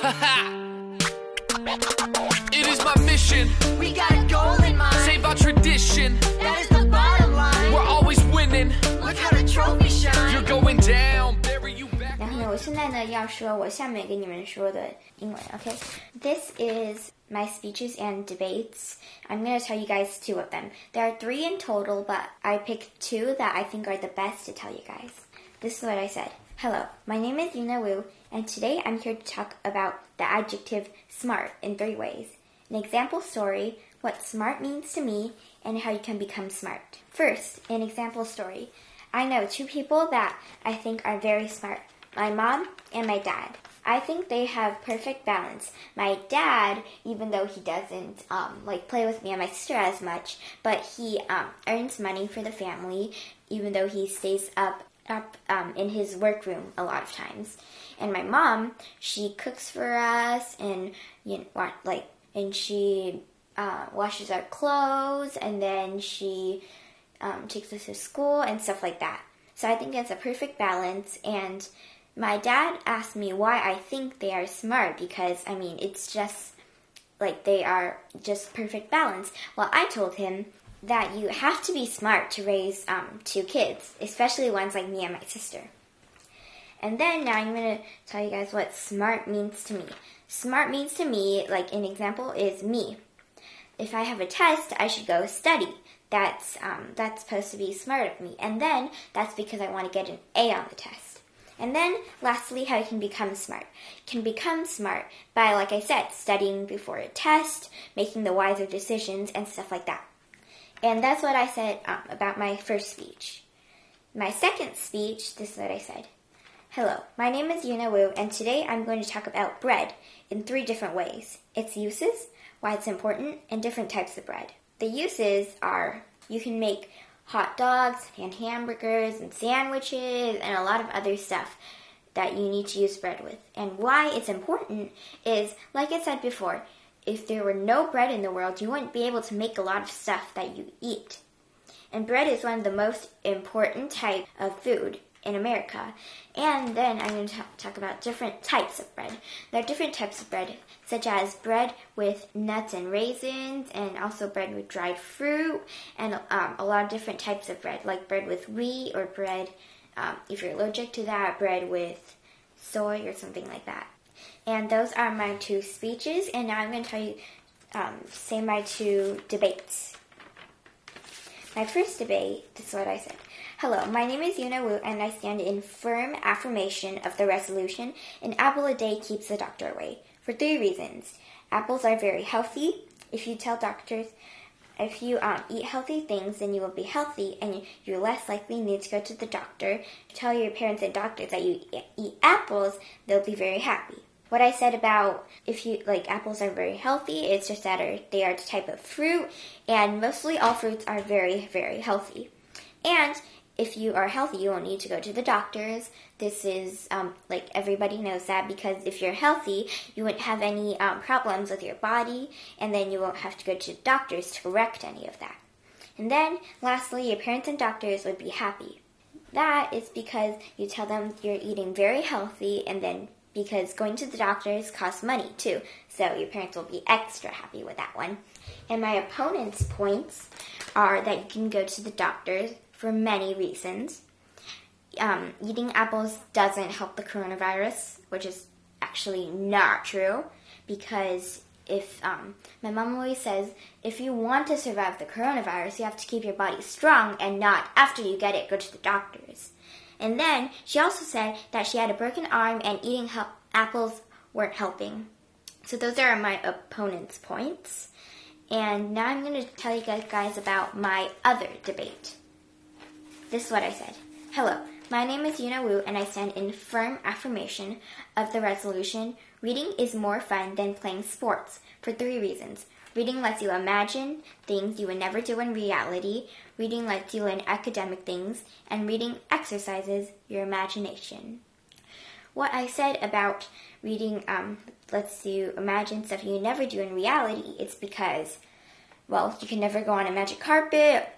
it is my mission. We got a goal in mind. Save our tradition. That is the bottom line. We're always winning. Look how the trophy shines. You're going down. Bury you back. 然后呢，我现在呢要说我下面给你们说的英文，OK？This is my speeches and debates. I'm going to tell you guys two of them. There are three in total, but I picked two that I think are the best to tell you guys. This is what I said. Hello, my name is Yuna Wu, and today I'm here to talk about the adjective smart in three ways. An example story, what smart means to me, and how you can become smart. First, an example story. I know two people that I think are very smart my mom and my dad. I think they have perfect balance. My dad, even though he doesn't um, like play with me and my sister as much, but he um, earns money for the family, even though he stays up up um, in his workroom a lot of times. And my mom, she cooks for us, and you know, like, and she uh, washes our clothes, and then she um, takes us to school and stuff like that. So I think it's a perfect balance. And my dad asked me why I think they are smart because I mean it's just like they are just perfect balance. Well, I told him that you have to be smart to raise um, two kids, especially ones like me and my sister. And then now I'm going to tell you guys what smart means to me. Smart means to me, like an example is me. If I have a test, I should go study. That's um, that's supposed to be smart of me. And then that's because I want to get an A on the test. And then lastly, how you can become smart. Can become smart by, like I said, studying before a test, making the wiser decisions, and stuff like that. And that's what I said um, about my first speech. My second speech, this is what I said. Hello, my name is Yuna Wu, and today I'm going to talk about bread in three different ways its uses, why it's important, and different types of bread. The uses are you can make hot dogs and hamburgers and sandwiches and a lot of other stuff that you need to use bread with. And why it's important is, like I said before, if there were no bread in the world, you wouldn't be able to make a lot of stuff that you eat. And bread is one of the most important type of food in America. And then I'm going to talk about different types of bread. There are different types of bread, such as bread with nuts and raisins, and also bread with dried fruit, and um, a lot of different types of bread, like bread with wheat or bread, um, if you're allergic to that, bread with soy or something like that. And those are my two speeches, and now I'm going to tell you, um, say my two debates. My first debate, this is what I said. Hello, my name is Yuna Wu, and I stand in firm affirmation of the resolution an apple a day keeps the doctor away. For three reasons. Apples are very healthy. If you tell doctors, if you um, eat healthy things, then you will be healthy, and you're less likely need to go to the doctor. Tell your parents and doctors that you eat apples, they'll be very happy. What I said about if you like apples are very healthy, it's just that are, they are a type of fruit, and mostly all fruits are very, very healthy. And if you are healthy, you won't need to go to the doctors. This is um, like everybody knows that because if you're healthy, you wouldn't have any um, problems with your body, and then you won't have to go to doctors to correct any of that. And then, lastly, your parents and doctors would be happy. That is because you tell them you're eating very healthy, and then because going to the doctors costs money too, so your parents will be extra happy with that one. And my opponent's points are that you can go to the doctors for many reasons. Um, eating apples doesn't help the coronavirus, which is actually not true because if um, my mom always says if you want to survive the coronavirus, you have to keep your body strong and not after you get it go to the doctors. And then she also said that she had a broken arm and eating apples weren't helping. So those are my opponent's points. And now I'm going to tell you guys about my other debate. This is what I said. Hello, my name is Yuna Wu, and I stand in firm affirmation of the resolution reading is more fun than playing sports for three reasons. Reading lets you imagine things you would never do in reality, reading lets you learn academic things, and reading exercises your imagination. What I said about reading um, lets you imagine stuff you never do in reality, it's because, well, you can never go on a magic carpet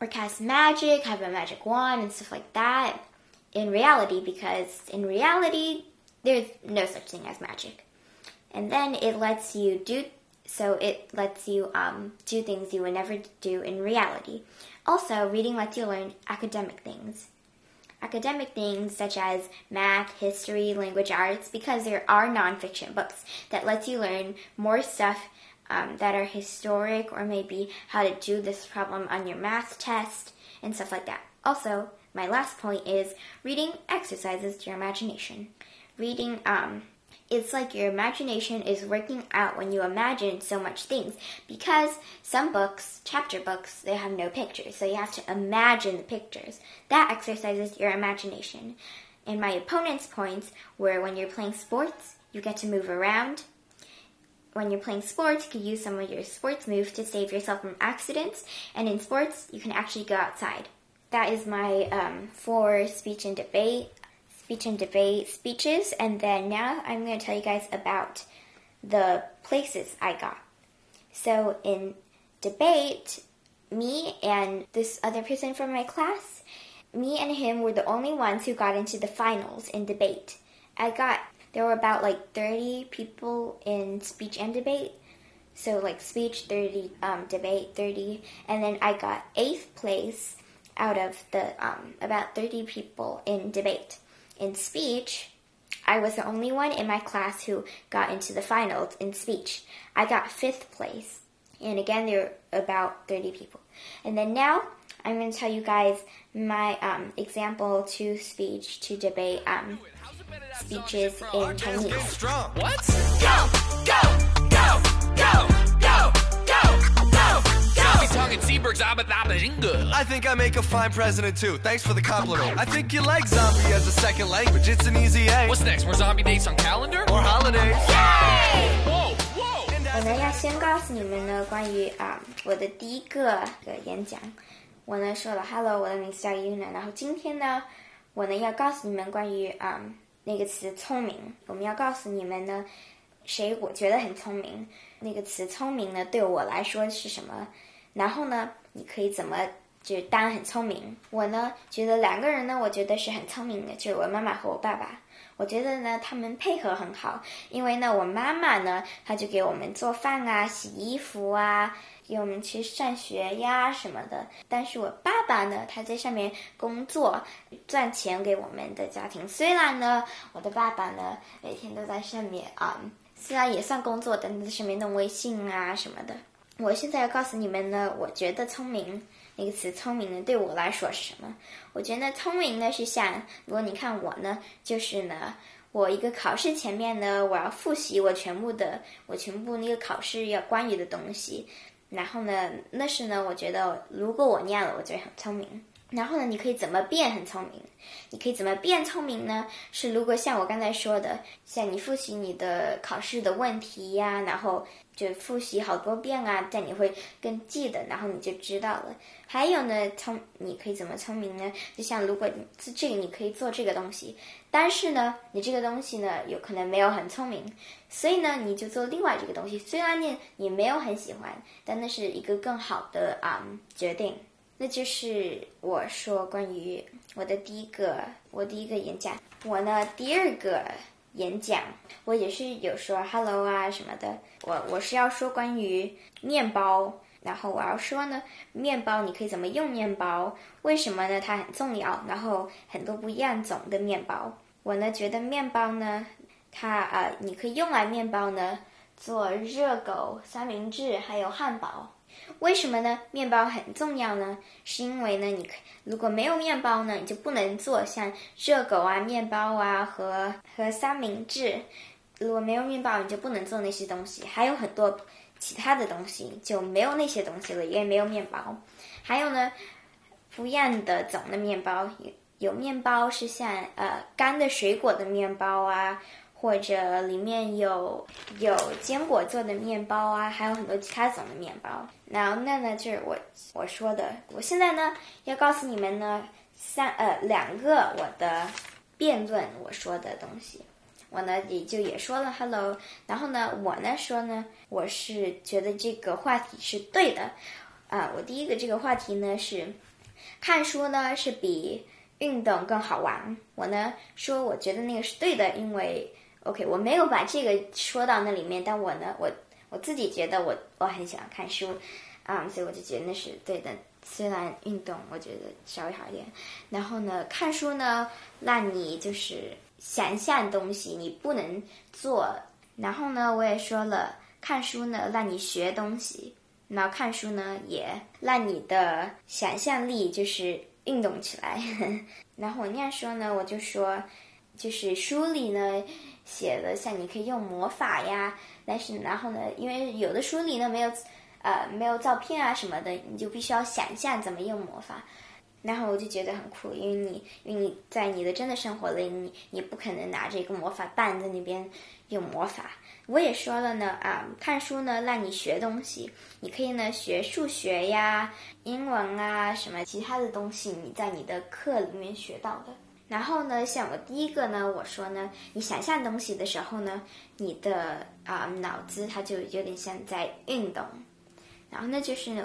or cast magic, have a magic wand, and stuff like that in reality because in reality, there's no such thing as magic. and then it lets you do so it lets you um, do things you would never do in reality. Also, reading lets you learn academic things. Academic things such as math, history, language arts, because there are nonfiction books that lets you learn more stuff um, that are historic or maybe how to do this problem on your math test and stuff like that. Also, my last point is reading exercises your imagination. Reading um, it's like your imagination is working out when you imagine so much things because some books, chapter books, they have no pictures, so you have to imagine the pictures. That exercises your imagination. And my opponent's points were when you're playing sports, you get to move around. When you're playing sports, you can use some of your sports moves to save yourself from accidents. And in sports, you can actually go outside. That is my um, four speech and debate speech and debate speeches, and then now I'm going to tell you guys about the places I got. So in debate, me and this other person from my class, me and him were the only ones who got into the finals in debate. I got there were about like 30 people in speech and debate. So like speech 30, um, debate 30, and then I got eighth place out of the um, about 30 people in debate in speech, I was the only one in my class who got into the finals in speech. I got fifth place. And again, there were about 30 people. And then now, I'm going to tell you guys my um, example to speech to debate um, speeches in Chinese. What? Go, go, go, go. tongue and Seaberg's abadabajinga. I think I make a fine president too. Thanks for the compliment. I think you like zombie as a second language. It's an easy A. What's next? More zombie dates on calendar? or holidays. Whoa, whoa. 我呢要先告诉你们呢关于啊、我的第一个个演讲，我呢说了 Hello，我的名字叫 Yuna，然后今天呢我呢要告诉你们关于啊、那个词聪明，我们要告诉你们呢谁我觉得很聪明，那个词聪明呢对我来说是什么，然后呢你可以怎么。就是当然很聪明，我呢觉得两个人呢，我觉得是很聪明的，就是我妈妈和我爸爸。我觉得呢，他们配合很好，因为呢，我妈妈呢，她就给我们做饭啊、洗衣服啊，给我们去上学呀什么的。但是我爸爸呢，他在上面工作赚钱给我们的家庭。虽然呢，我的爸爸呢，每天都在上面啊、虽然也算工作，但在上面弄微信啊什么的。我现在要告诉你们呢，我觉得聪明那个词“聪明”呢，对我来说是什么？我觉得聪明呢是像，如果你看我呢，就是呢，我一个考试前面呢，我要复习我全部的，我全部那个考试要关于的东西，然后呢，那是呢，我觉得如果我念了，我觉得很聪明。然后呢，你可以怎么变很聪明？你可以怎么变聪明呢？是如果像我刚才说的，像你复习你的考试的问题呀，然后就复习好多遍啊，这样你会更记得，然后你就知道了。还有呢，聪你可以怎么聪明呢？就像如果你这个你可以做这个东西，但是呢，你这个东西呢有可能没有很聪明，所以呢，你就做另外这个东西。虽然你你没有很喜欢，但那是一个更好的啊、决定。那就是我说关于我的第一个，我第一个演讲。我呢，第二个演讲，我也是有说 hello 啊什么的。我我是要说关于面包，然后我要说呢，面包你可以怎么用面包？为什么呢？它很重要。然后很多不一样种的面包，我呢觉得面包呢，它呃，你可以用来面包呢做热狗、三明治还有汉堡。为什么呢？面包很重要呢？是因为呢，你如果没有面包呢，你就不能做像热狗啊、面包啊和和三明治。如果没有面包，你就不能做那些东西。还有很多其他的东西就没有那些东西了，因为没有面包。还有呢，不一样的种的面包，有有面包是像呃干的水果的面包啊。或者里面有有坚果做的面包啊，还有很多其他种的面包。然后那呢，就是我我说的。我现在呢要告诉你们呢三呃两个我的辩论我说的东西。我呢也就也说了 hello，然后呢我呢说呢我是觉得这个话题是对的啊、我第一个这个话题呢是看书呢是比运动更好玩。我呢说我觉得那个是对的，因为。OK，我没有把这个说到那里面，但我呢，我我自己觉得我我很喜欢看书，啊、所以我就觉得那是对的。虽然运动我觉得稍微好一点，然后呢，看书呢让你就是想象东西，你不能做。然后呢，我也说了，看书呢让你学东西，然后看书呢也让你的想象力就是运动起来。然后我那样说呢，我就说，就是书里呢写了像你可以用魔法呀，但是然后呢，因为有的书里呢没有呃没有照片啊什么的，你就必须要想象怎么用魔法。然后我就觉得很酷，因为你因为你在你的真的生活里，你你不可能拿着一个魔法棒在那边用魔法。我也说了呢，啊，看书呢让你学东西，你可以呢学数学呀、英文啊什么其他的东西，你在你的课里面学到的。然后呢，像我第一个呢，我说呢，你想象东西的时候呢，你的啊、脑子它就有点像在运动。然后呢，就是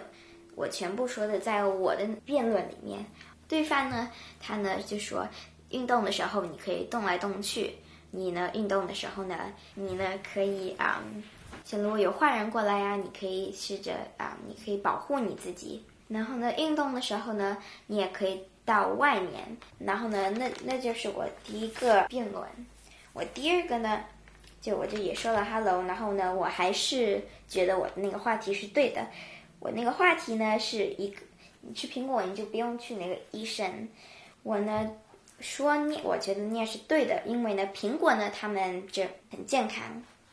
我全部说的，在我的辩论里面，对方呢，他呢就说，运动的时候你可以动来动去，你呢运动的时候呢，你呢可以啊、像如果有坏人过来呀、你可以试着啊、你可以保护你自己。然后呢，运动的时候呢，你也可以到外面。然后呢，那那就是我第一个辩论。我第二个呢，就我就也说了 hello，然后呢，我还是觉得我那个话题是对的。我那个话题呢是一个，你吃苹果你就不用去那个医生。我呢说念，我觉得念是对的，因为呢苹果呢它们就很健康。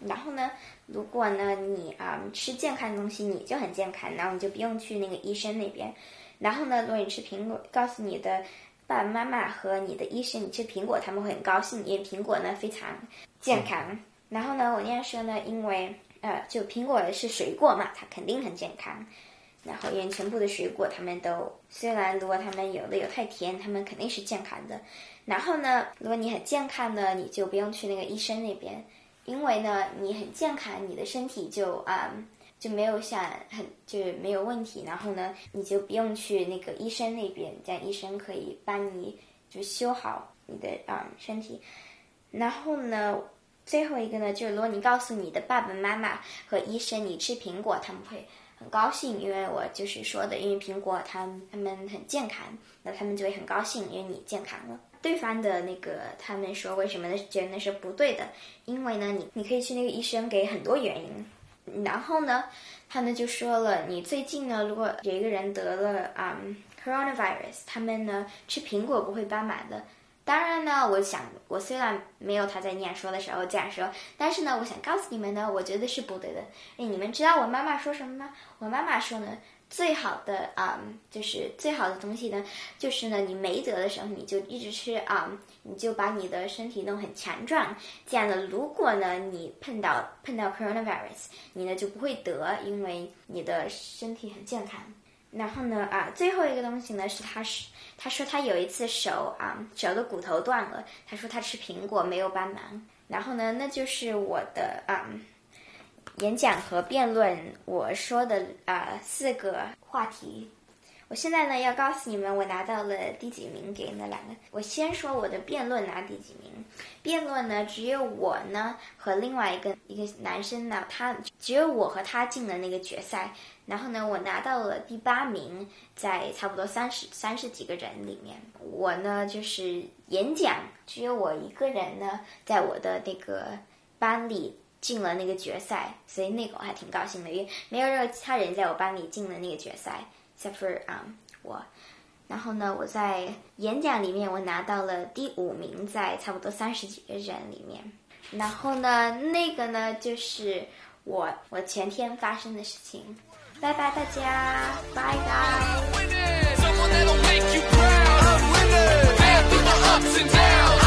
然后呢，如果呢你啊、吃健康的东西，你就很健康，然后你就不用去那个医生那边。然后呢，如果你吃苹果，告诉你的爸爸妈妈和你的医生你吃苹果，他们会很高兴，因为苹果呢非常健康。然后呢，我那样说呢，因为呃，就苹果是水果嘛，它肯定很健康。然后因为全部的水果，它们都虽然如果它们有的有太甜，它们肯定是健康的。然后呢，如果你很健康呢，你就不用去那个医生那边，因为呢你很健康，你的身体就啊、就没有像很就没有问题，然后呢你就不用去那个医生那边，这样医生可以帮你就修好你的啊、身体。然后呢，最后一个呢，就是如果你告诉你的爸爸妈妈和医生你吃苹果，他们会很高兴，因为我就是说的，因为苹果它它们很健康，那他们就会很高兴，因为你健康了。对方的那个他们说为什么呢？觉得那是不对的，因为呢，你你可以去那个医生给很多原因，然后呢，他们就说了，你最近呢，如果有一个人得了啊、coronavirus，他们呢吃苹果不会帮忙的。当然呢，我想，我虽然没有他在念说的时候这样说，但是呢，我想告诉你们呢，我觉得是不对的。哎，你们知道我妈妈说什么吗？我妈妈说呢，最好的啊、就是最好的东西呢，就是呢，你没得的时候你就一直吃啊、你就把你的身体弄很强壮。这样呢，如果呢你碰到碰到 coronavirus，你呢就不会得，因为你的身体很健康。然后呢啊，最后一个东西呢是他是他说他有一次手啊手的骨头断了，他说他吃苹果没有帮忙。然后呢，那就是我的啊演讲和辩论我说的啊四个话题。我现在呢要告诉你们，我拿到了第几名给那两个。我先说我的辩论拿第几名。辩论呢，只有我呢和另外一个一个男生呢，他只有我和他进了那个决赛。然后呢，我拿到了第八名，在差不多三十三十几个人里面，我呢就是演讲，只有我一个人呢，在我的那个班里进了那个决赛，所以那个我还挺高兴的，因为没有任何其他人在我班里进了那个决赛，except for 啊、um, 我。然后呢，我在演讲里面我拿到了第五名，在差不多三十几个人里面。然后呢，那个呢就是我我前天发生的事情。拜拜大家，拜拜。Someone that'll make you proud of women. After the ups and downs.